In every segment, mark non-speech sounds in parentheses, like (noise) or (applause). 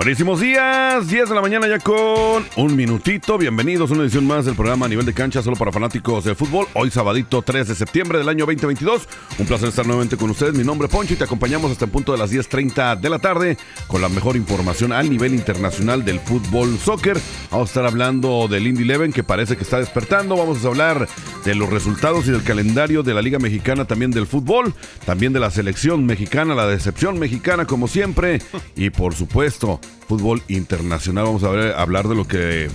Buenísimos días, 10 de la mañana ya con un minutito. Bienvenidos a una edición más del programa a nivel de cancha solo para fanáticos del fútbol. Hoy sabadito 3 de septiembre del año 2022. Un placer estar nuevamente con ustedes. Mi nombre es Poncho y te acompañamos hasta el punto de las 10.30 de la tarde con la mejor información al nivel internacional del fútbol soccer. Vamos a estar hablando del Indy Eleven que parece que está despertando. Vamos a hablar de los resultados y del calendario de la Liga Mexicana también del fútbol. También de la selección mexicana, la decepción mexicana como siempre. Y por supuesto fútbol internacional. Vamos a ver, hablar de lo que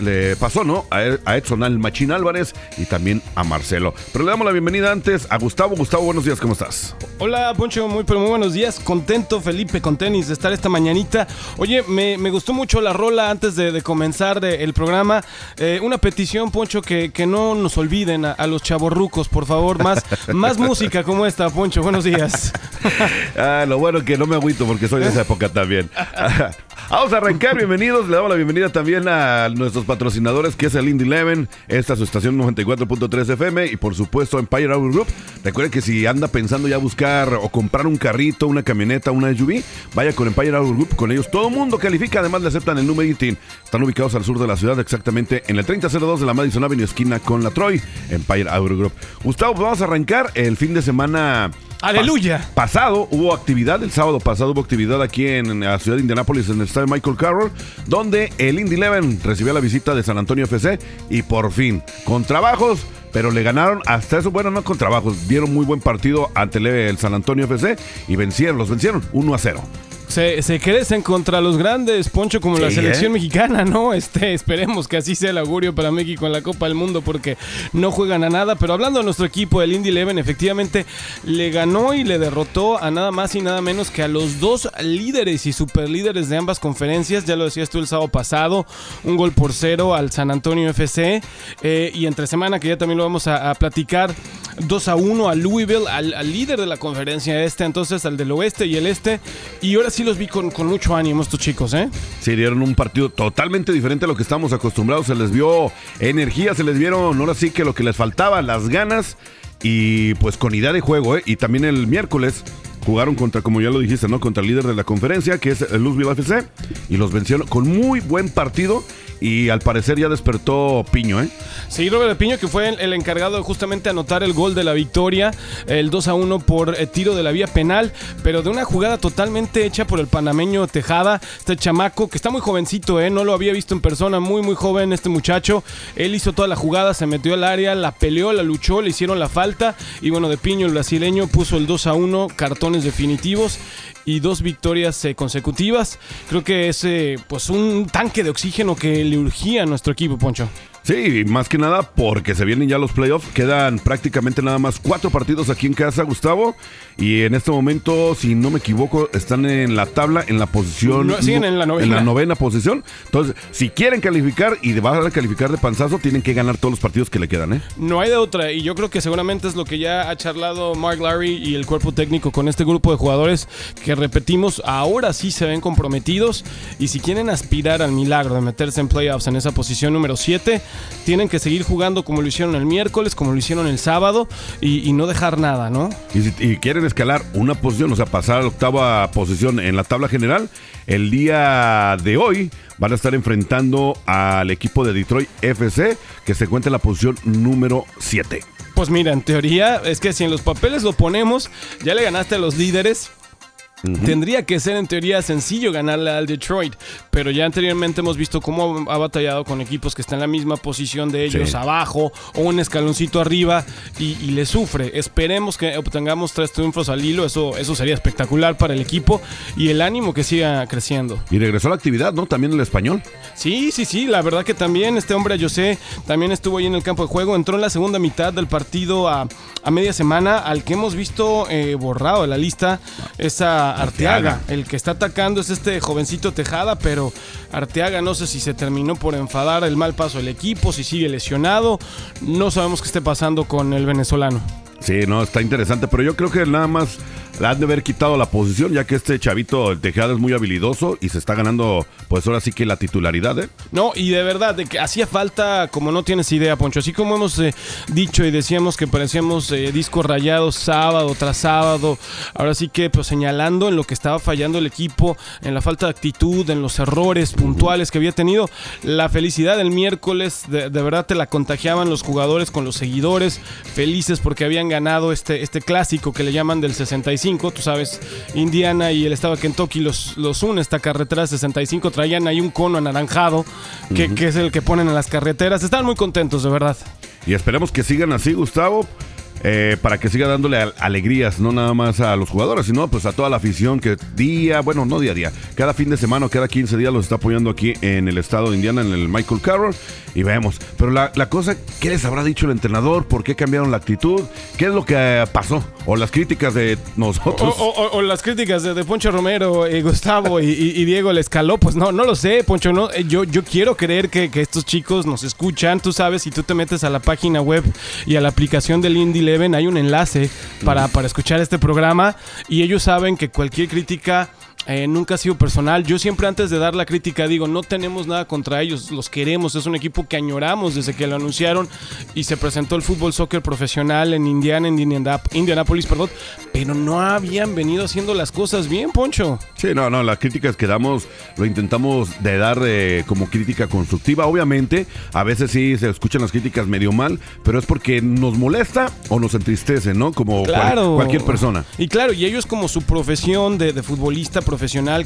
le pasó, ¿no? A, Edson al Machín Álvarez y también a Marcelo. Pero le damos la bienvenida antes a Gustavo. Gustavo, buenos días, ¿cómo estás? Hola, Poncho, muy, pero muy buenos días. Contento, Felipe, con tenis de estar esta mañanita. Oye, me, gustó mucho la rola antes de, comenzar el programa. Eh, una petición, Poncho, que, que, no nos olviden a, los chavorrucos, por favor. Más, (laughs) más música como esta, Poncho. Buenos días. (laughs) ah, lo bueno que no me agüito porque soy de esa época también. (laughs) Vamos a arrancar, bienvenidos. Le damos la bienvenida también a nuestros patrocinadores, que es el Indy Eleven, esta es su estación 94.3 FM y por supuesto Empire Auto Group. Recuerden que si anda pensando ya buscar o comprar un carrito, una camioneta, una SUV, vaya con Empire Auto Group. Con ellos todo mundo califica, además le aceptan el número 18. Están ubicados al sur de la ciudad, exactamente en el 3002 de la Madison Avenue, esquina con la Troy, Empire Auto Group. Gustavo, pues vamos a arrancar el fin de semana Aleluya. pasado hubo actividad, el sábado pasado hubo actividad aquí en, la ciudad de Indianápolis, en el estadio Michael Carroll, donde el Indy Eleven recibió la visita de San Antonio FC y por fin, con trabajos, pero le ganaron hasta eso, bueno, no con trabajos, dieron muy buen partido ante el San Antonio FC y vencieron, los vencieron 1 a 0 se, crecen contra los grandes, Poncho, como la selección ¿eh? mexicana, ¿no? Este, esperemos que así sea el augurio para México en la Copa del Mundo porque no juegan a nada. Pero hablando de nuestro equipo, el Indy Eleven, efectivamente le ganó y le derrotó a nada más y nada menos que a los dos líderes y superlíderes de ambas conferencias. Ya lo decías tú el sábado pasado, un gol por cero al San Antonio FC. Eh, y entre semana, que ya también lo vamos a, platicar, 2 a 1 a Louisville, al, al líder de la conferencia este, entonces al del oeste y el este. Y ahora sí los vi con, mucho ánimo estos chicos, ¿eh? Sí, dieron un partido totalmente diferente a lo que estamos acostumbrados. Se les vio energía, se les vieron ahora sí que lo que les faltaba, las ganas y pues con idea de juego, ¿eh? Y también el miércoles jugaron contra, como ya lo dijiste, ¿no? Contra el líder de la conferencia, que es el Louisville FC, y los vencieron con muy buen partido y al parecer ya despertó Piño, ¿eh? Sí, Robert Piño, que fue el encargado de justamente anotar el gol de la victoria, el 2 a 1 por eh, tiro de la vía penal, pero de una jugada totalmente hecha por el panameño Tejada, este chamaco que está muy jovencito, ¿eh? No lo había visto en persona, muy, muy joven este muchacho. Él hizo toda la jugada, se metió al área, la peleó, la luchó, le hicieron la falta y bueno, de Piño, el brasileño, puso el 2 a 1, definitivos y dos victorias eh, consecutivas. Creo que es eh, pues un tanque de oxígeno que le urgía a nuestro equipo, Poncho. Sí, más que nada porque se vienen ya los playoffs. Quedan prácticamente nada más cuatro partidos aquí en casa, Gustavo. Y en este momento, si no me equivoco, están en la tabla, en la posición. No, siguen en la novena. En la novena posición. Entonces, si quieren calificar y van a calificar de panzazo, tienen que ganar todos los partidos que le quedan, ¿eh? No hay de otra. Y yo creo que seguramente es lo que ya ha charlado Mark Larry y el cuerpo técnico con este grupo de jugadores que repetimos, ahora sí se ven comprometidos. Y si quieren aspirar al milagro de meterse en playoffs en esa posición número 7 tienen que seguir jugando como lo hicieron el miércoles, como lo hicieron el sábado y, no dejar nada, ¿no? Y si quieren escalar una posición, o sea, pasar a la octava posición en la tabla general, el día de hoy van a estar enfrentando al equipo de Detroit FC, que se encuentra en la posición número 7. Pues mira, en teoría es que si en los papeles lo ponemos, ya le ganaste a los líderes, Tendría que ser en teoría sencillo ganarle al Detroit, pero ya anteriormente hemos visto cómo ha batallado con equipos que están en la misma posición de ellos, abajo o un escaloncito arriba, y, le sufre. Esperemos que obtengamos tres triunfos al hilo, eso, eso sería espectacular para el equipo y el ánimo que siga creciendo. Y regresó a la actividad, ¿no? También el español. Sí, sí, sí, la verdad que también este hombre, José, también estuvo ahí en el campo de juego, entró en la segunda mitad del partido a, media semana, al que hemos visto eh, borrado de la lista esa Arteaga. El que está atacando es este jovencito Tejada, pero Arteaga no sé si se terminó por enfadar el mal paso del equipo, si sigue lesionado. No sabemos qué esté pasando con el venezolano. Sí, no, está interesante, pero yo creo que nada más le han de haber quitado la posición, ya que este chavito, el Tejada, es muy habilidoso y se está ganando, pues ahora sí que la titularidad, ¿eh? No, y de verdad, de que hacía falta, como no tienes idea, Poncho, así como hemos eh, dicho y decíamos que parecíamos eh, discos rayados sábado tras sábado, ahora sí que pues señalando en lo que estaba fallando el equipo, en la falta de actitud, en los errores puntuales que había tenido, la felicidad del miércoles, de, de verdad te la contagiaban los jugadores con los seguidores, felices porque habían ganado este, este clásico que le llaman del 65, tú sabes, Indiana y el estado de Kentucky los, los une esta carretera 65, traían ahí un cono anaranjado que, que es el que ponen en las carreteras, estaban muy contentos, de verdad. Y esperemos que sigan así, Gustavo. Eh, para que siga dándole al- alegrías, no nada más a los jugadores, sino pues a toda la afición que día, bueno, no día a día, cada fin de semana o cada 15 días los está apoyando aquí en el estado de Indiana, en el Michael Carroll, y vemos. Pero la, cosa, ¿qué les habrá dicho el entrenador? ¿Por qué cambiaron la actitud? ¿Qué es lo que eh, pasó? O las críticas de nosotros. o- o- o las críticas de, Poncho Romero, eh, Gustavo y, y- y Diego le escaló, pues no, no lo sé, Poncho, no, eh, yo, yo quiero creer que, que estos chicos nos escuchan, tú sabes, si tú te metes a la página web y a la aplicación del Indie Hay un enlace para, para escuchar este programa y ellos saben que cualquier crítica... eh, nunca ha sido personal. Yo siempre antes de dar la crítica digo, no tenemos nada contra ellos, los queremos, es un equipo que añoramos desde que lo anunciaron y se presentó el fútbol soccer profesional en Indiana, en Indianap- Indianapolis, perdón, pero no habían venido haciendo las cosas bien, Poncho. Sí, no, no, las críticas que damos lo intentamos de dar eh, como crítica constructiva. Obviamente, a veces sí se escuchan las críticas medio mal, pero es porque nos molesta o nos entristece, ¿no? Como cual- cualquier persona. Y claro, y ellos como su profesión de, de futbolista profesional,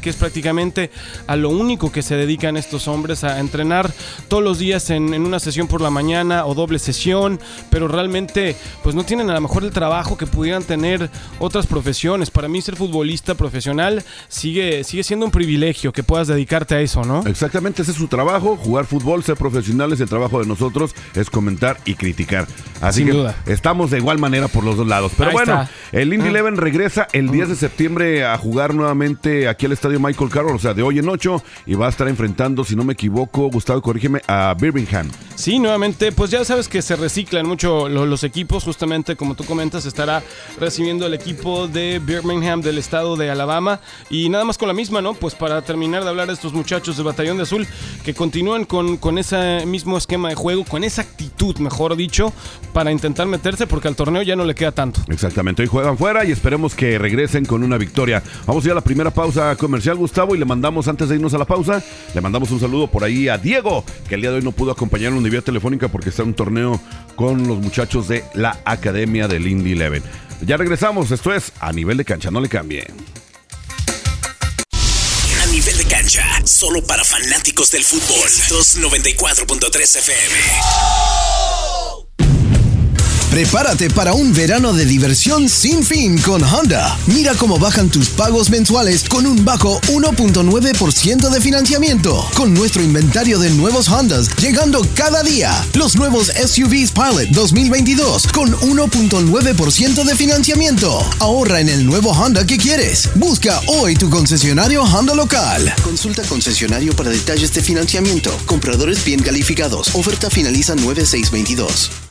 que es prácticamente a lo único que se dedican estos hombres, a entrenar todos los días en, en una sesión por la mañana o doble sesión, pero realmente pues no tienen a lo mejor el trabajo que pudieran tener otras profesiones. Para mí ser futbolista profesional sigue, sigue siendo un privilegio que puedas dedicarte a eso, ¿no? Exactamente, ese es su trabajo, jugar fútbol, ser profesionales, el trabajo de nosotros es comentar y criticar. Así Sin que duda. estamos de igual manera por los dos lados. Pero Ahí bueno, está. el Indy Ah. Eleven regresa el 10 de septiembre a jugar nuevamente aquí al estadio Michael Carroll, o sea, de hoy en ocho, y va a estar enfrentando, si no me equivoco, Gustavo, corrígeme, a Birmingham. Sí, nuevamente, pues ya sabes que se reciclan mucho lo- los equipos, justamente como tú comentas, estará recibiendo el equipo de Birmingham del estado de Alabama y nada más con la misma, ¿no? Pues para terminar de hablar de estos muchachos del Batallón de Azul que continúan con, con ese mismo esquema de juego, con esa actitud, mejor dicho, para intentar meterse porque al torneo ya no le queda tanto. Exactamente, hoy juegan fuera y esperemos que regresen con una victoria. Vamos a ir a la primera pausa comercial, Gustavo, y le mandamos, antes de irnos a la pausa, le mandamos un saludo por ahí a Diego, que el día de hoy no pudo acompañarnos en vía telefónica porque está en un torneo con los muchachos de la Academia del Indy Eleven. Ya regresamos, esto es a nivel de cancha, no le cambie. A nivel de cancha, solo para fanáticos del fútbol. 294.3 FM. Prepárate para un verano de diversión sin fin con Honda. Mira cómo bajan tus pagos mensuales con un bajo 1.9% de financiamiento. Con nuestro inventario de nuevos Hondas llegando cada día. Los nuevos SUVs Pilot 2022 con 1.9% de financiamiento. Ahorra en el nuevo Honda que quieres. Busca hoy tu concesionario Honda local. Consulta concesionario para detalles de financiamiento. Compradores bien calificados. Oferta finaliza 9622.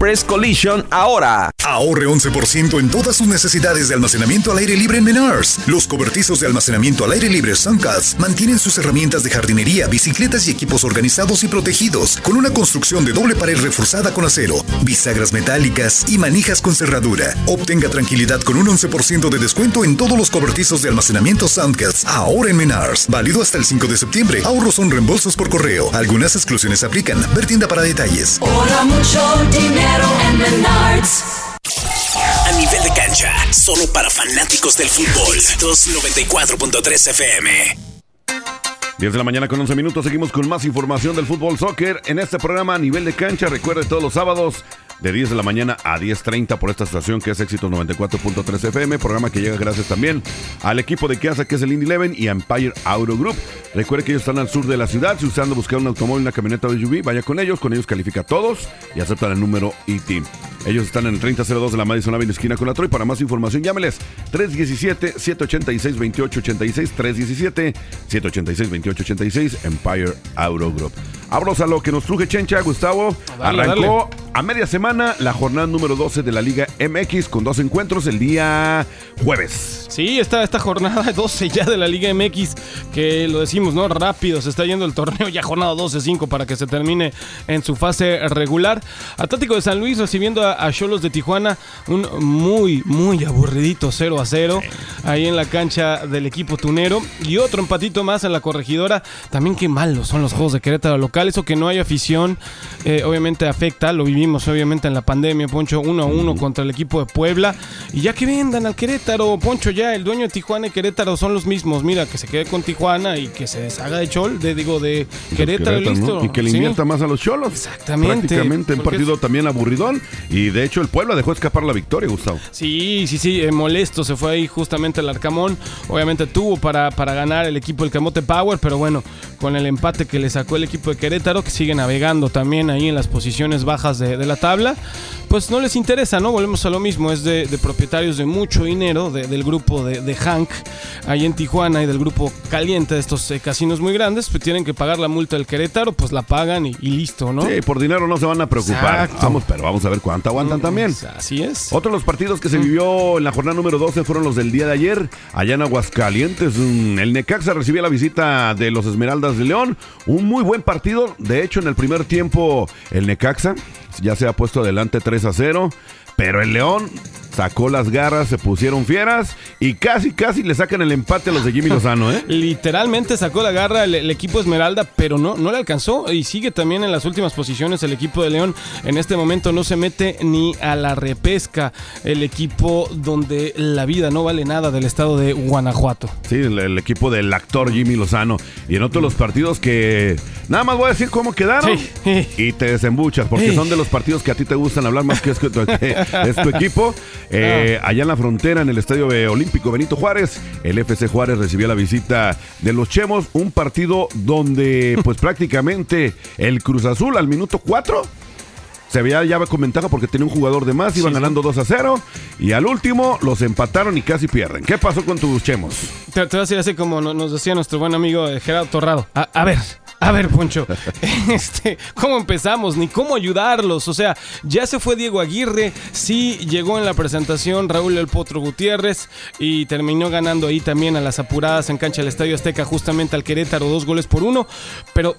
Collision ahora. Ahorre 11% en todas sus necesidades de almacenamiento al aire libre en Menars. Los cobertizos de almacenamiento al aire libre Suncats mantienen sus herramientas de jardinería, bicicletas y equipos organizados y protegidos con una construcción de doble pared reforzada con acero, bisagras metálicas y manijas con cerradura. Obtenga tranquilidad con un 11% de descuento en todos los cobertizos de almacenamiento Suncats ahora en Menars. Válido hasta el 5 de septiembre. Ahorros son reembolsos por correo. Algunas exclusiones aplican. Ver tienda para detalles. Ahora mucho dinero Menards. A nivel de cancha, solo para fanáticos del fútbol. 294.3 FM. 10 de la mañana con 11 minutos. Seguimos con más información del fútbol soccer en este programa a nivel de cancha. Recuerde todos los sábados de 10 de la mañana a 10.30 por esta estación que es Éxito 94.3 FM. Programa que llega gracias también al equipo de casa que es el Indy Eleven y Empire Auto Group. Recuerde que ellos están al sur de la ciudad. Si usted anda buscando un automóvil, una camioneta de SUV, vaya con ellos. Con ellos califica a todos y aceptan el número IT. Ellos están en el 3002 de la Madison Avenue, esquina con la Troy. Para más información, llámeles 317-786-2886. 317-786-2886. Empire Auto Group. Abros a lo que nos truje Chencha, Gustavo. Dale, Arrancó a media semana la jornada número 12 de la Liga MX con dos encuentros el día jueves. Sí, está esta jornada (laughs) 12 ya de la Liga MX, que lo decimos, ¿no? Rápido, se está yendo el torneo ya jornada 12-5 para que se termine en su fase regular. Atlético de San Luis recibiendo a Cholos de Tijuana, un muy, muy aburridito 0 a 0 ahí en la cancha del equipo tunero. Y otro empatito más en la corregidora. También qué malos son los juegos de Querétaro local, eso que no hay afición, eh, obviamente afecta, lo vivimos obviamente en la pandemia, Poncho, 1 a 1 contra el equipo de Puebla. Y ya que vendan al Querétaro, Poncho, ya el dueño de Tijuana y Querétaro son los mismos. Mira, que se quede con Tijuana y que se deshaga de Chol, de, digo, de Querétaro, Querétaro, listo. ¿no? Y que le Sí. invierta más a los cholos. Exactamente. Prácticamente un partido es- también aburridón. Y de hecho el Puebla dejó escapar la victoria, Gustavo. Sí, sí, sí, eh, molesto. Se fue ahí justamente el Arcamón. Obviamente tuvo para, para ganar el equipo del Camote Power, pero bueno, con el empate que le sacó el equipo de Querétaro, que sigue navegando también ahí en las posiciones bajas de, de la tabla, pues no les interesa, ¿no? Volvemos a lo mismo. Es de, de propietarios de mucho dinero, de- del grupo de, Hank, ahí en Tijuana, y del grupo caliente de estos eh, casinos muy grandes, pues tienen que pagar la multa del Querétaro, pues la pagan y, y listo, ¿no? Sí, por dinero no se van a preocupar. Exacto. Vamos, pero vamos a ver cuánto aguantan también. Así es. Otro de los partidos que se vivió en la jornada número 12 fueron los del día de ayer, allá en Aguascalientes. Mm, El Necaxa recibía la visita de los Esmeraldas de León. Un muy buen partido. De hecho, en el primer tiempo, el Necaxa ya se ha puesto adelante 3 a 0. Pero el León sacó las garras, se pusieron fieras y casi, casi le sacan el empate a los de Jimmy (laughs) Lozano, ¿eh? Literalmente sacó la garra el, el equipo Esmeralda, pero no, no le alcanzó. Y sigue también en las últimas posiciones el equipo de León. En este momento no se mete ni a la repesca el equipo donde la vida no vale nada del estado de Guanajuato. Sí, el, el equipo del actor Jimmy Lozano. Y en otros los partidos que. Nada más voy a decir cómo quedaron. Sí. Y te desembuchas, porque Sí. son de los partidos que a ti te gustan hablar más que es, que tu, que (laughs) es tu equipo. Eh, Allá en la frontera, en el estadio Olímpico Benito Juárez, el FC Juárez recibió la visita de los Chemos. Un partido donde, (laughs) pues prácticamente, el Cruz Azul al minuto 4 se veía ya con ventaja porque tenía un jugador de más, iban Sí, sí. ganando 2 a 0 y al último los empataron y casi pierden. ¿Qué pasó con tus chemos? Te, te voy a decir así como no- nos decía nuestro buen amigo eh, Gerardo Torrado. A, a ver, a ver, Poncho. (laughs) este, ¿Cómo empezamos? Ni cómo ayudarlos. O sea, ya se fue Diego Aguirre. Sí llegó en la presentación Raúl El Potro Gutiérrez. Y terminó ganando ahí también a las apuradas en cancha del Estadio Azteca, justamente al Querétaro, dos goles por uno. Pero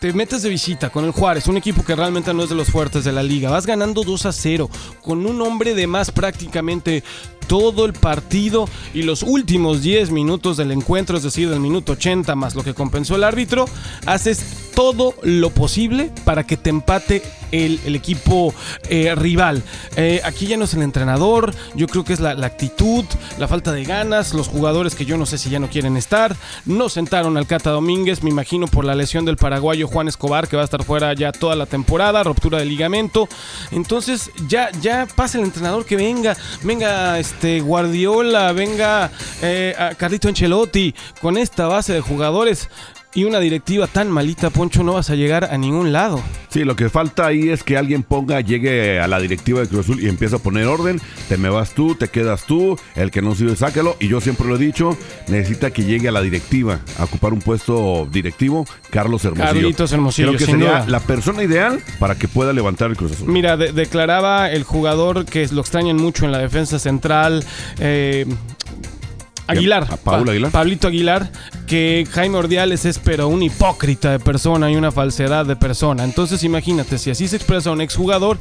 te metes de visita con el Juárez, un equipo que realmente no es de los fuertes de la liga. Vas ganando 2 a 0 con un hombre de más prácticamente todo el partido y los últimos 10 minutos del encuentro, es decir, del minuto 80 más lo que compensó el árbitro, haces todo lo posible para que te empate el, equipo eh, rival. Eh, aquí ya no es el entrenador, yo creo que es la, la, actitud, la falta de ganas, los jugadores que yo no sé si ya no quieren estar. No sentaron al Cata Domínguez, me imagino por la lesión del paraguayo Juan Escobar, que va a estar fuera ya toda la temporada, ruptura de ligamento. Entonces ya, ya pasa el entrenador que venga, venga este Guardiola, venga eh, Carlito Ancelotti, con esta base de jugadores y una directiva tan malita, Poncho, no vas a llegar a ningún lado. Sí, lo que falta ahí es que alguien ponga, llegue a la directiva de Cruz Azul y empiece a poner orden. Te me vas tú, te quedas tú, el que no sirve, sácalo. Y yo siempre lo he dicho, necesita que llegue a la directiva a ocupar un puesto directivo, Carlos Hermosillo. Carlitos Hermosillo, Creo que sería duda. la persona ideal para que pueda levantar el Cruz Azul. Mira, de- declaraba el jugador que lo extrañan mucho en la defensa central. eh, Aguilar, ¿A Paul Pa- Aguilar? Pablito Aguilar, que Jaime Ordiales es pero un hipócrita de persona y una falsedad de persona. Entonces imagínate, si así se expresa un exjugador,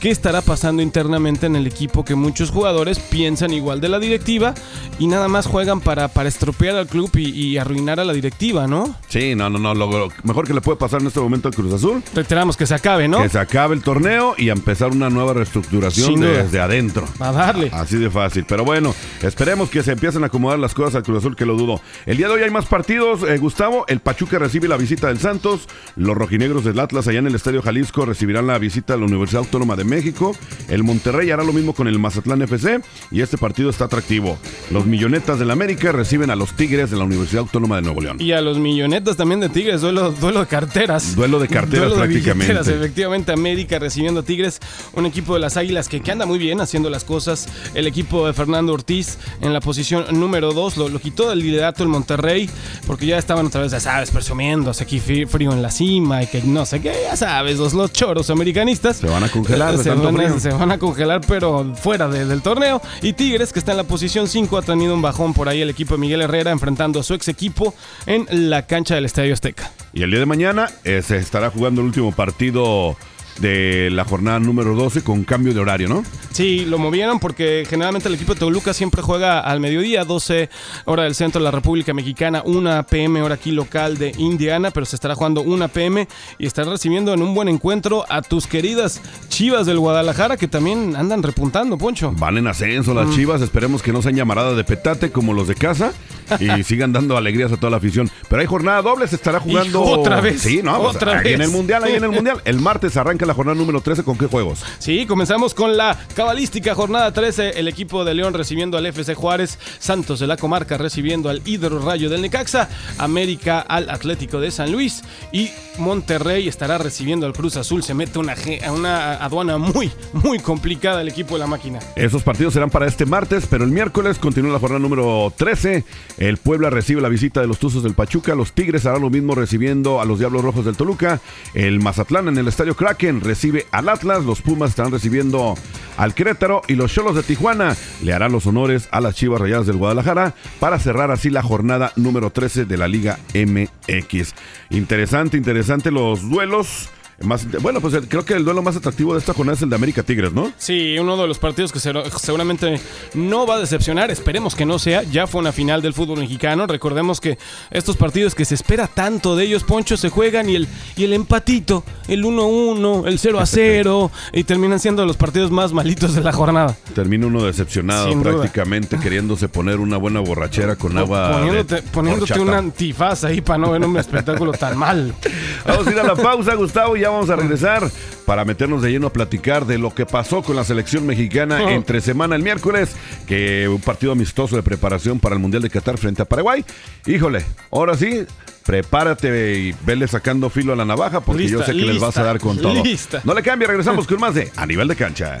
¿qué estará pasando internamente en el equipo que muchos jugadores piensan igual de la directiva y nada más juegan para, para estropear al club y, y arruinar a la directiva, ¿no? Sí, no, no, no. Lo, lo mejor que le puede pasar en este momento al Cruz Azul, Reiteramos que se acabe, ¿no? que se acabe el torneo y empezar una nueva reestructuración duda. desde adentro. A darle. Así de fácil. Pero bueno, esperemos que se empiecen a acomodar las cosas al Cruz Azul, que lo dudo. El día de hoy hay más partidos, eh, Gustavo. El Pachuca recibe la visita del Santos. Los rojinegros del Atlas allá en el Estadio Jalisco recibirán la visita de la Universidad Autónoma de México. El Monterrey hará lo mismo con el Mazatlán FC. Y este partido está atractivo. Los Millonetas del América reciben a los Tigres de la Universidad Autónoma de Nuevo León. Y a los millonetas también de Tigres, duelo, duelo de carteras. Duelo de carteras Duelo prácticamente. efectivamente, América recibiendo a Tigres, un equipo de las Águilas que, que anda muy bien haciendo las cosas. El equipo de Fernando Ortiz en la posición número 2 lo, lo quitó del liderato el Monterrey, porque ya estaban otra vez, ya sabes, presumiéndose aquí frío en la cima y que no sé qué, ya sabes, los, los choros americanistas. Se van a congelar se, tanto van a, frío. se van a congelar, pero fuera de- del torneo. Y Tigres, que está en la posición 5, ha tenido un bajón por ahí el equipo de Miguel Herrera enfrentando a su ex equipo en la cancha del Estadio Azteca. Y el día de mañana eh, se estará jugando el último partido de la jornada número 12 con cambio de horario, ¿no? Sí, lo movieron porque generalmente el equipo de Toluca siempre juega al mediodía, 12 hora del centro de la República Mexicana, 1 pm hora aquí local de Indiana, pero se estará jugando 1 pm y estará recibiendo en un buen encuentro a tus queridas Chivas del Guadalajara que también andan repuntando, Poncho. Van en ascenso Mm. las chivas, esperemos que no sean llamaradas de petate como los de casa y (laughs) sigan dando alegrías a toda la afición. Pero hay jornada doble, se estará jugando. Hijo, otra vez, Sí, no, pues, otra ahí en vez. el mundial, ahí en el mundial. El martes arranca la jornada número 13, ¿con qué juegos? Sí, comenzamos con la cabalística jornada 13. El equipo de León recibiendo al FC Juárez, Santos de la Comarca recibiendo al Hidro Rayo del Necaxa, América al Atlético de San Luis y Monterrey estará recibiendo al Cruz Azul. Se mete una, una aduana muy, muy complicada el equipo de la máquina. Esos partidos serán para este martes, pero el miércoles continúa la jornada número 13. El Puebla recibe la visita de los Tuzos del Pachuca. Los Tigres harán lo mismo recibiendo a los Diablos Rojos del Toluca. El Mazatlán en el Estadio Kraken recibe al Atlas. Los Pumas estarán recibiendo al Querétaro. Y los Cholos de Tijuana le harán los honores a las Chivas Rayadas del Guadalajara para cerrar así la jornada número 13 de la Liga MX. Interesante, interesante los duelos. Más, bueno, pues creo que el duelo más atractivo de esta jornada es el de América Tigres, ¿no? Sí, uno de los partidos que se- seguramente no va a decepcionar, esperemos que no sea, ya fue una final del fútbol mexicano, recordemos que estos partidos que se espera tanto de ellos, Poncho, se juegan y el, y el empatito, el 1-1, el 0-0, (laughs) y terminan siendo los partidos más malitos de la jornada. Termina uno decepcionado Sin duda. prácticamente (laughs) queriéndose poner una buena borrachera con agua. poniéndote de poniéndote un antifaz ahí para no ver un espectáculo tan mal. (laughs) Vamos a ir a la pausa, Gustavo, y ya vamos a regresar para meternos de lleno a platicar de lo que pasó con la selección mexicana Oh. entre semana el miércoles, que un partido amistoso de preparación para el Mundial de Qatar frente a Paraguay. Híjole, ahora sí. Prepárate y vele sacando filo a la navaja porque yo sé que les vas a dar con todo. lista. No le cambie, regresamos con más de A Nivel de Cancha.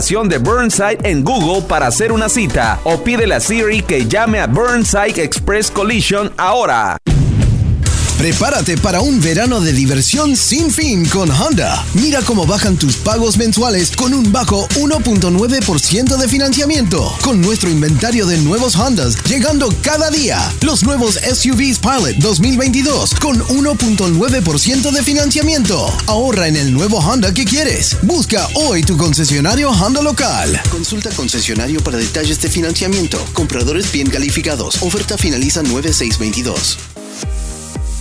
de Burnside en Google para hacer una cita o pídele a Siri que llame a Burnside Express Collision ahora. Prepárate para un verano de diversión sin fin con Honda. Mira cómo bajan tus pagos mensuales con un bajo 1.9% de financiamiento. Con nuestro inventario de nuevos Hondas llegando cada día. Los nuevos SUVs Pilot 2022 con 1.9% de financiamiento. Ahorra en el nuevo Honda que quieres. Busca hoy tu concesionario Honda local. Consulta concesionario para detalles de financiamiento. Compradores bien calificados. Oferta finaliza 9622.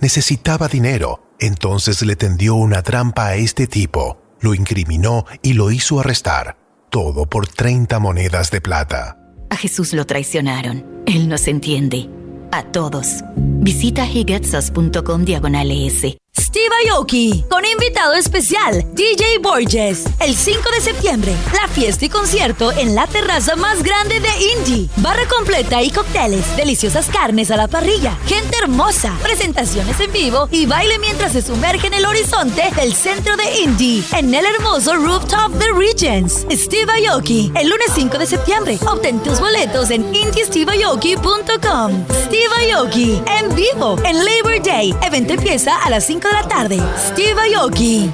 Necesitaba dinero entonces le tendió una trampa a este tipo, lo incriminó y lo hizo arrestar, todo por 30 monedas de plata. A Jesús lo traicionaron. Él nos entiende. A todos. Visita higetsas.com diagonal S Steve Aoki, con invitado especial, DJ Borges. El 5 de septiembre, la fiesta y concierto en la terraza más grande de Indy. Barra completa y cócteles, deliciosas carnes a la parrilla, gente hermosa, presentaciones en vivo y baile mientras se sumerge en el horizonte del centro de Indy, en el hermoso rooftop de Regents. Steve Aoki, el lunes 5 de septiembre. Obtén tus boletos en indysteveaoki.com. Steve Aoki, en vivo, en Labor Day. Evento empieza a las 5 de la tarde. Steve Aoki.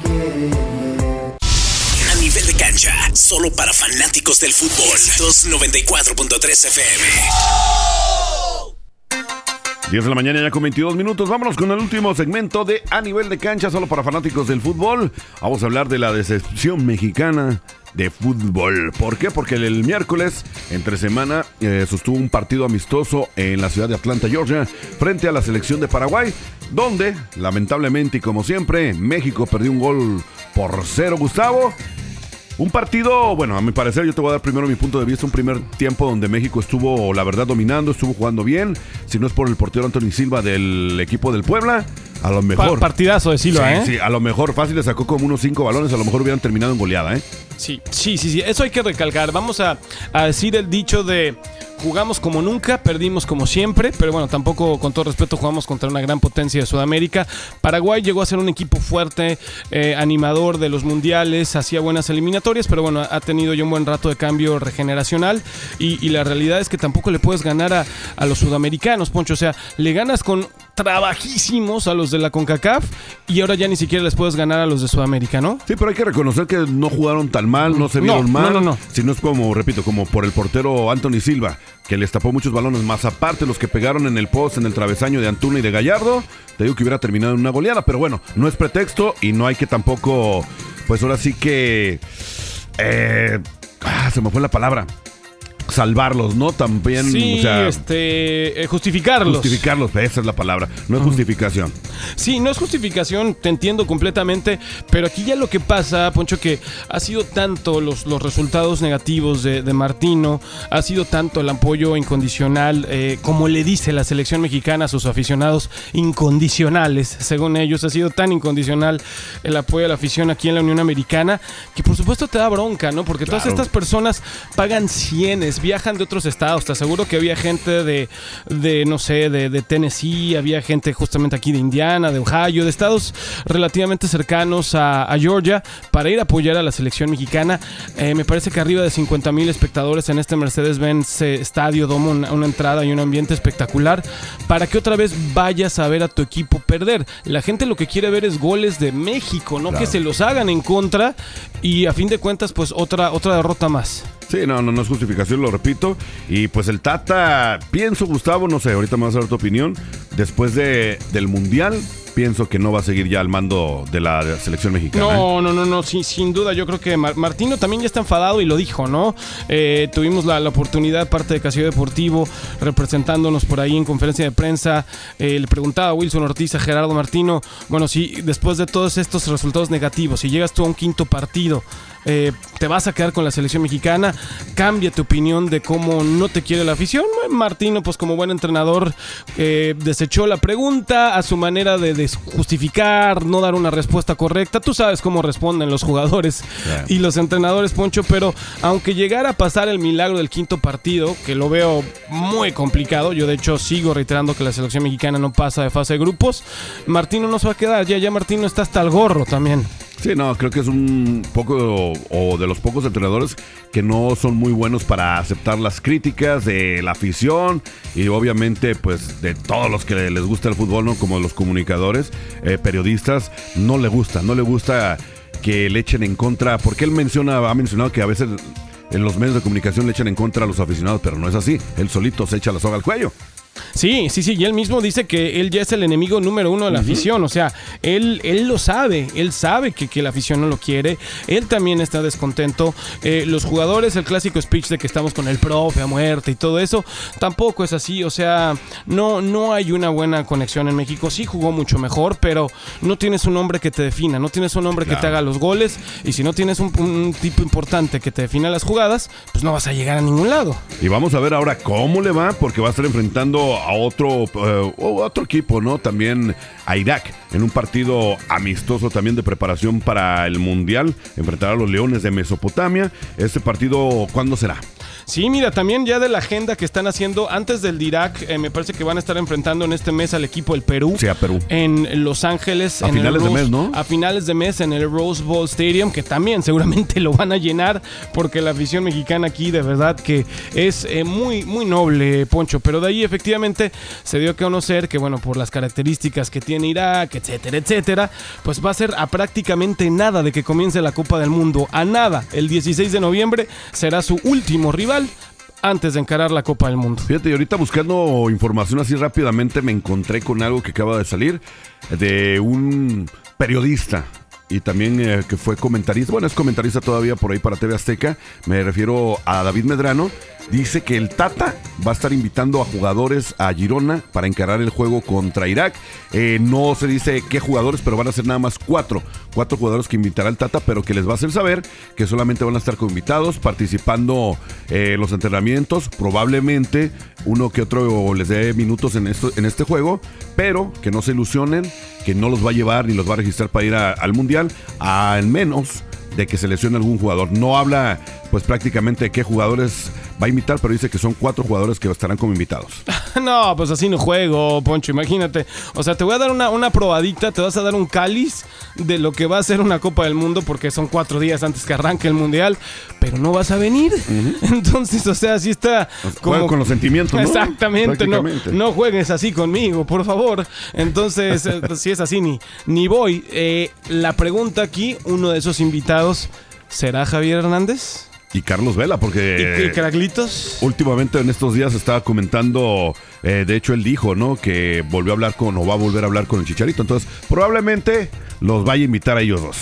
A nivel de cancha, solo para fanáticos del fútbol. 294.3 FM. 10 de la mañana ya con 22 minutos. Vámonos con el último segmento de A nivel de cancha, solo para fanáticos del fútbol. Vamos a hablar de la decepción mexicana de fútbol. ¿Por qué? Porque el, miércoles, entre semana, eh, sostuvo un partido amistoso en la ciudad de Atlanta, Georgia, frente a la selección de Paraguay, donde, lamentablemente y como siempre, México perdió un gol por cero, Gustavo. Un partido, bueno, a mi parecer, yo te voy a dar primero mi punto de vista, un primer tiempo donde México estuvo, la verdad, dominando, estuvo jugando bien. Si no es por el portero Anthony Silva del equipo del Puebla, a lo mejor. Partidazo de Silva, sí, ¿eh? Sí, a lo mejor fácil le sacó como unos cinco balones, a lo mejor hubieran terminado en goleada, ¿eh? Sí, sí, sí, sí. Eso hay que recalcar. Vamos a, a decir el dicho de jugamos como nunca, perdimos como siempre, pero bueno, tampoco con todo respeto jugamos contra una gran potencia de Sudamérica. Paraguay llegó a ser un equipo fuerte, eh, animador de los mundiales, hacía buenas eliminatorias, pero bueno, ha tenido ya un buen rato de cambio regeneracional y, y la realidad es que tampoco le puedes ganar a, a, los sudamericanos, Poncho, o sea, le ganas con trabajísimos a los de la CONCACAF y ahora ya ni siquiera les puedes ganar a los de Sudamérica, ¿no? Sí, pero hay que reconocer que no jugaron tan mal, no se vieron No, mal, no, no, no. sino es como, repito, como por el portero Anthony Silva, que les tapó muchos balones, más aparte los que pegaron en el post, en el travesaño de Antuna y de Gallardo, te digo que hubiera terminado en una goleada, pero bueno, no es pretexto y no hay que tampoco, pues ahora sí que... eh, ah, se me fue la palabra. Salvarlos, ¿no? También, Sí, o sea, este, eh, justificarlos. justificarlos, esa es la palabra, no es justificación. Sí, no es justificación, te entiendo completamente, pero aquí ya lo que pasa, Poncho, que ha sido tanto los, los resultados negativos de, de Martino, ha sido tanto el apoyo incondicional, eh, como le dice la selección mexicana a sus aficionados, incondicionales, según ellos, ha sido tan incondicional el apoyo a la afición aquí en la Unión Americana, que por supuesto te da bronca, ¿no? Porque todas estas personas pagan cienes, viajan de otros estados, te aseguro que había gente de, de no sé, de, de Tennessee, había gente justamente aquí de Indiana, de Ohio, de estados relativamente cercanos a, a Georgia para ir a apoyar a la selección mexicana. Eh, me parece que arriba de 50 mil espectadores en este Mercedes-Benz eh, Estadio Domo, una, una entrada y un ambiente espectacular para que otra vez vayas a ver a tu equipo perder. La gente lo que quiere ver es goles de México, no que se los hagan en contra y a fin de cuentas pues otra, otra derrota más. Sí, no, no, no es justificación, lo repito. Y pues el Tata, pienso, Gustavo, no sé, ahorita me vas a dar tu opinión. Después de, del Mundial, pienso que no va a seguir ya al mando de la selección mexicana. ¿eh? No, no, no, no, sí, sin duda. Yo creo que Martino también ya está enfadado y lo dijo, ¿no? Eh, tuvimos la, oportunidad, parte de Casillo Deportivo, representándonos por ahí en conferencia de prensa. Eh, le preguntaba a Wilson Ortiz, a Gerardo Martino, bueno, si después de todos estos resultados negativos, si llegas tú a un quinto partido, eh, te vas a quedar con la selección mexicana, cambia tu opinión de cómo no te quiere la afición. Martino, pues como buen entrenador, eh, la pregunta a su manera de, justificar, no dar una respuesta correcta. Tú sabes cómo responden los jugadores y los entrenadores, Poncho, pero aunque llegara a pasar el milagro del quinto partido, que lo veo muy complicado, yo de hecho sigo reiterando que la selección mexicana no pasa de fase de grupos, Martino no se va a quedar, ya, ya Martino está hasta el gorro también. Sí, no, creo que es un poco o de los pocos entrenadores que no son muy buenos para aceptar las críticas de la afición y obviamente pues de todos los que les gusta el fútbol, ¿no? Como los comunicadores, eh, periodistas, no le gusta, no le gusta que le echen en contra, porque él menciona, ha mencionado que a veces en los medios de comunicación le echan en contra a los aficionados, pero no es así, él solito se echa la soga al cuello. Sí, sí, sí, y él mismo dice que él ya es el enemigo número uno de la afición, o sea, él, él lo sabe, él sabe que, que, la afición no lo quiere, él también está descontento, eh, los jugadores, el clásico speech de que estamos con el profe a muerte y todo eso, tampoco es así, o sea, no, no hay una buena conexión en México, sí jugó mucho mejor, pero no tienes un hombre que te defina, no tienes un hombre que te haga los goles, y si no tienes un, tipo importante que te defina las jugadas, pues no vas a llegar a ningún lado. Y vamos a ver ahora cómo le va, porque va a estar enfrentando a otro, eh, otro equipo, ¿no? También a Irak en un partido amistoso también de preparación para el Mundial. Enfrentará a los Leones de Mesopotamia. Este partido, ¿cuándo será? Sí, mira, también ya de la agenda que están haciendo antes del Dirac, eh, me parece que van a estar enfrentando en este mes al equipo del Perú. Sí, a Perú. En Los Ángeles. A finales de mes, ¿no? A finales de mes en el Rose Bowl Stadium, que también (laughs) seguramente lo van a llenar, porque la afición mexicana aquí de verdad que es eh, muy, muy noble, Poncho. Pero de ahí efectivamente se dio a conocer que, bueno, por las características que tiene Irak, etcétera, etcétera, pues va a ser a prácticamente nada de que comience la Copa del Mundo. A nada. El 16 de noviembre será su último rival antes de encarar la Copa del Mundo. Fíjate, y ahorita buscando información así rápidamente me encontré con algo que acaba de salir de un periodista y también eh, que fue comentarista, bueno, es comentarista todavía por ahí para TV Azteca, me refiero a David Medrano, dice que el Tata va a estar invitando a jugadores a Girona para encarar el juego contra Irak. Eh, no se dice qué jugadores, pero van a ser nada más cuatro. Cuatro jugadores que invitará el Tata, pero que les va a hacer saber que solamente van a estar invitados, participando en eh, los entrenamientos. Probablemente uno que otro les dé minutos en, esto, en este juego, pero que no se ilusionen, que no los va a llevar ni los va a registrar para ir al Mundial, al menos de que seleccione algún jugador. No habla pues prácticamente qué jugadores va a invitar, pero dice que son cuatro jugadores que estarán como invitados. (laughs) no, pues así no juego, Poncho, imagínate. O sea, te voy a dar una, una probadita, te vas a dar un cáliz de lo que va a ser una Copa del Mundo, porque son cuatro días antes que arranque el Mundial, pero no vas a venir. (laughs) Entonces, o sea, así está... Como... con los sentimientos, ¿no? Exactamente, no, no juegues así conmigo, por favor. Entonces, eh, si es así, ni, ni voy. Eh, la pregunta aquí, uno de esos invitados, ¿será Javier Hernández? Y Carlos Vela, porque... ¿Y, Caraglitos? Últimamente en estos días estaba comentando, eh, de hecho él dijo, ¿no? Que volvió a hablar con, o va a volver a hablar con el Chicharito. Entonces, probablemente los vaya a invitar a ellos dos.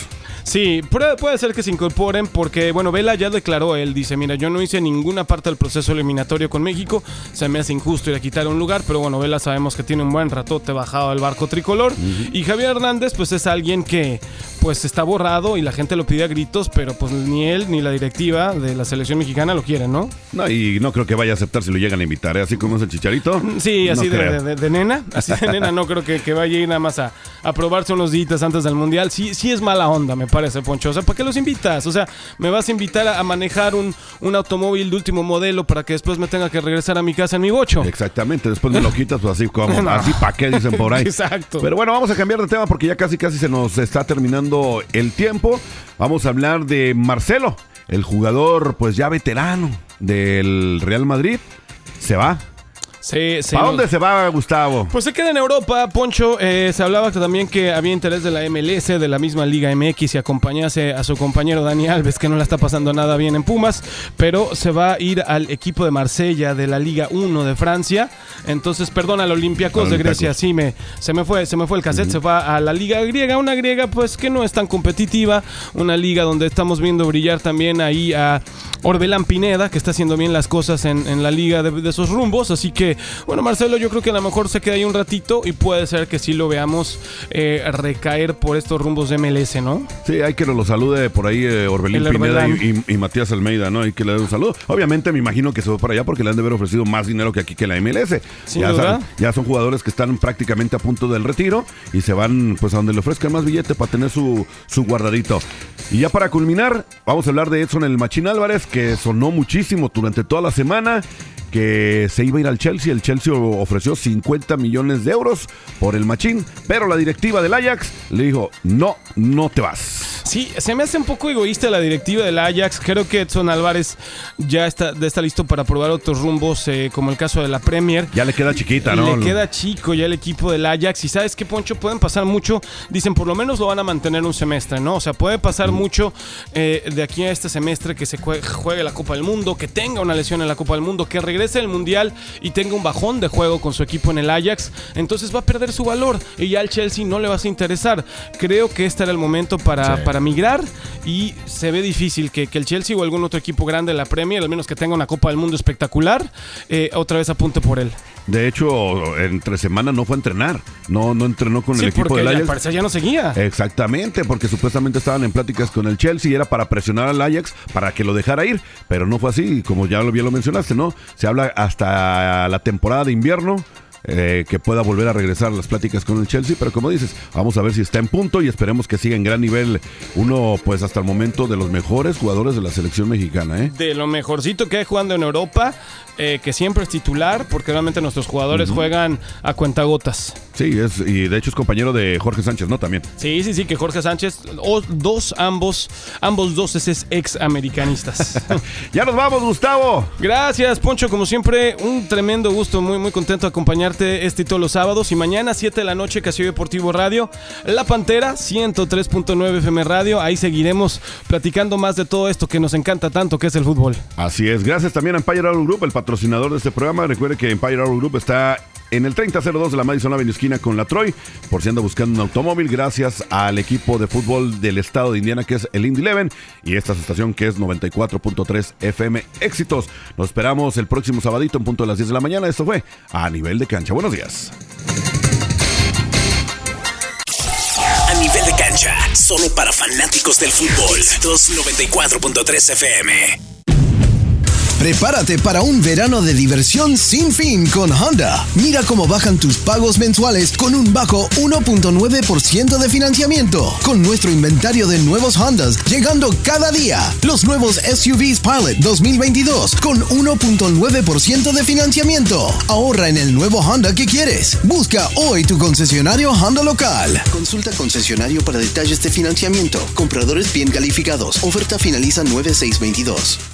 Sí, puede, ser que se incorporen porque, bueno, Vela ya declaró, él dice, mira, yo no hice ninguna parte del proceso eliminatorio con México, se me hace injusto ir a quitar un lugar, pero bueno, Vela sabemos que tiene un buen ratote bajado del barco tricolor. Y Javier Hernández, pues es alguien que, pues está borrado y la gente lo pide a gritos, pero pues ni él ni la directiva de la selección mexicana lo quieren, ¿no? No, y no creo que vaya a aceptar si lo llegan a invitar, ¿eh? así como es el chicharito. Sí, así de, nena, así de nena, no creo que, vaya a ir nada más a, a probarse unos días antes del mundial. Sí, sí es mala onda, me parece, Poncho. O sea, ¿para qué los invitas? O sea, me vas a invitar a, manejar un, un, automóvil de último modelo para que después me tenga que regresar a mi casa en mi bocho. Exactamente, después me lo quitas, pues así como, (laughs) así para qué dicen por ahí. (laughs) Exacto. Pero bueno, vamos a cambiar de tema porque ya casi casi se nos está terminando el tiempo. Vamos a hablar de Marcelo, el jugador pues ya veterano del Real Madrid. Se va Sí, sí. ¿A dónde se va Gustavo? Pues se queda en Europa, Poncho. Eh, se hablaba también que había interés de la MLS, de la misma Liga MX, y acompañase a su compañero Dani Alves, que no la está pasando nada bien en Pumas, pero se va a ir al equipo de Marsella de la Liga 1 de Francia. Entonces, perdón, al Olympiacos de Grecia, sí, me, se, me fue, se me fue el cassette, se va a la Liga griega, una griega pues que no es tan competitiva, una liga donde estamos viendo brillar también ahí a Orbelán Pineda, que está haciendo bien las cosas en, la liga de, esos rumbos. Así que, bueno, Marcelo, yo creo que a lo mejor se queda ahí un ratito y puede ser que sí lo veamos eh, recaer por estos rumbos de MLS, ¿no? Sí, hay que lo salude por ahí eh, Orbelín Pineda y, Matías Almeida, ¿no? Hay que le dé un saludo. Obviamente me imagino que se va para allá porque le han de haber ofrecido más dinero que aquí que la MLS. Ya, ya, son jugadores que están prácticamente a punto del retiro y se van pues a donde le ofrezcan más billete para tener su, su guardadito. Y ya para culminar, vamos a hablar de Edson el Machín Álvarez, que sonó muchísimo durante toda la semana que se iba a ir al Chelsea. El Chelsea ofreció 50 millones de euros por el machín, pero la directiva del Ajax le dijo, no, no te vas. Sí, se me hace un poco egoísta la directiva del Ajax. Creo que Edson Álvarez ya está, está listo para probar otros rumbos, eh, como el caso de la Premier. Ya le queda chiquita, ¿no? Le queda chico ya el equipo del Ajax. Y sabes qué, Poncho, pueden pasar mucho. Dicen, por lo menos lo van a mantener un semestre, ¿no? O sea, puede pasar mucho eh, de aquí a este semestre que se juegue la Copa del Mundo, que tenga una lesión en la Copa del Mundo, que regrese el Mundial y tenga un bajón de juego con su equipo en el Ajax, entonces va a perder su valor y ya al Chelsea no le vas a interesar. Creo que este era el momento para, para migrar y se ve difícil que, el Chelsea o algún otro equipo grande de la Premier, al menos que tenga una Copa del Mundo espectacular, eh, otra vez apunte por él. De hecho, entre semana no fue a entrenar. No, no entrenó con el equipo del Ajax. Parecía ya no seguía. Exactamente, porque supuestamente estaban en pláticas con el Chelsea y era para presionar al Ajax para que lo dejara ir. Pero no fue así, como ya bien lo mencionaste, ¿no? Se habla hasta la temporada de invierno eh, que pueda volver a regresar a las pláticas con el Chelsea, pero como dices, vamos a ver si está en punto y esperemos que siga en gran nivel. Uno, pues hasta el momento, de los mejores jugadores de la selección mexicana. ¿eh? De lo mejorcito que hay jugando en Europa, eh, que siempre es titular, porque realmente nuestros jugadores juegan a cuentagotas. Sí, es, y de hecho es compañero de Jorge Sánchez, ¿no? También. Sí, sí, sí, que Jorge Sánchez, dos, ambos, ambos dos es ex americanistas. (laughs) ya nos vamos, Gustavo. Gracias, Poncho, como siempre, un tremendo gusto, muy, muy contento de acompañarte este y todos los sábados. Y mañana, 7 de la noche, Casio Deportivo Radio. La Pantera, 103.9 FM Radio. Ahí seguiremos platicando más de todo esto que nos encanta tanto, que es el fútbol. Así es. Gracias también a Empire Auto Group, el patrocinador de este programa. Recuerde que Empire Auto Group está en el 3002 de la Madison Avenue esquina con la Troy, por si anda buscando un automóvil, gracias al equipo de fútbol del estado de Indiana que es el Indy Eleven y esta estación que es 94.3 FM Éxitos. Nos esperamos el próximo sabadito en punto de las 10 de la mañana. Esto fue a nivel de cancha. Buenos días. A nivel de cancha, solo para fanáticos del fútbol. 294.3 FM. Prepárate para un verano de diversión sin fin con Honda. Mira cómo bajan tus pagos mensuales con un bajo 1.9% de financiamiento. Con nuestro inventario de nuevos Hondas llegando cada día. Los nuevos SUVs Pilot 2022 con 1.9% de financiamiento. Ahorra en el nuevo Honda que quieres. Busca hoy tu concesionario Honda local. Consulta concesionario para detalles de financiamiento. Compradores bien calificados. Oferta finaliza 9622.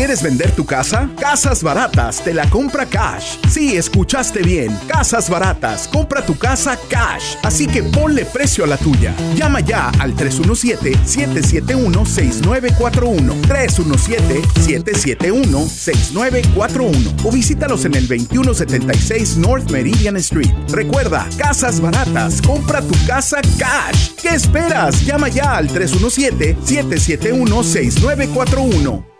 ¿Quieres vender tu casa? Casas Baratas te la compra cash. Sí, escuchaste bien. Casas Baratas, compra tu casa cash. Así que ponle precio a la tuya. Llama ya al 317-771-6941. 317-771-6941. O visítalos en el 2176 North Meridian Street. Recuerda, Casas Baratas, compra tu casa cash. ¿Qué esperas? Llama ya al 317-771-6941.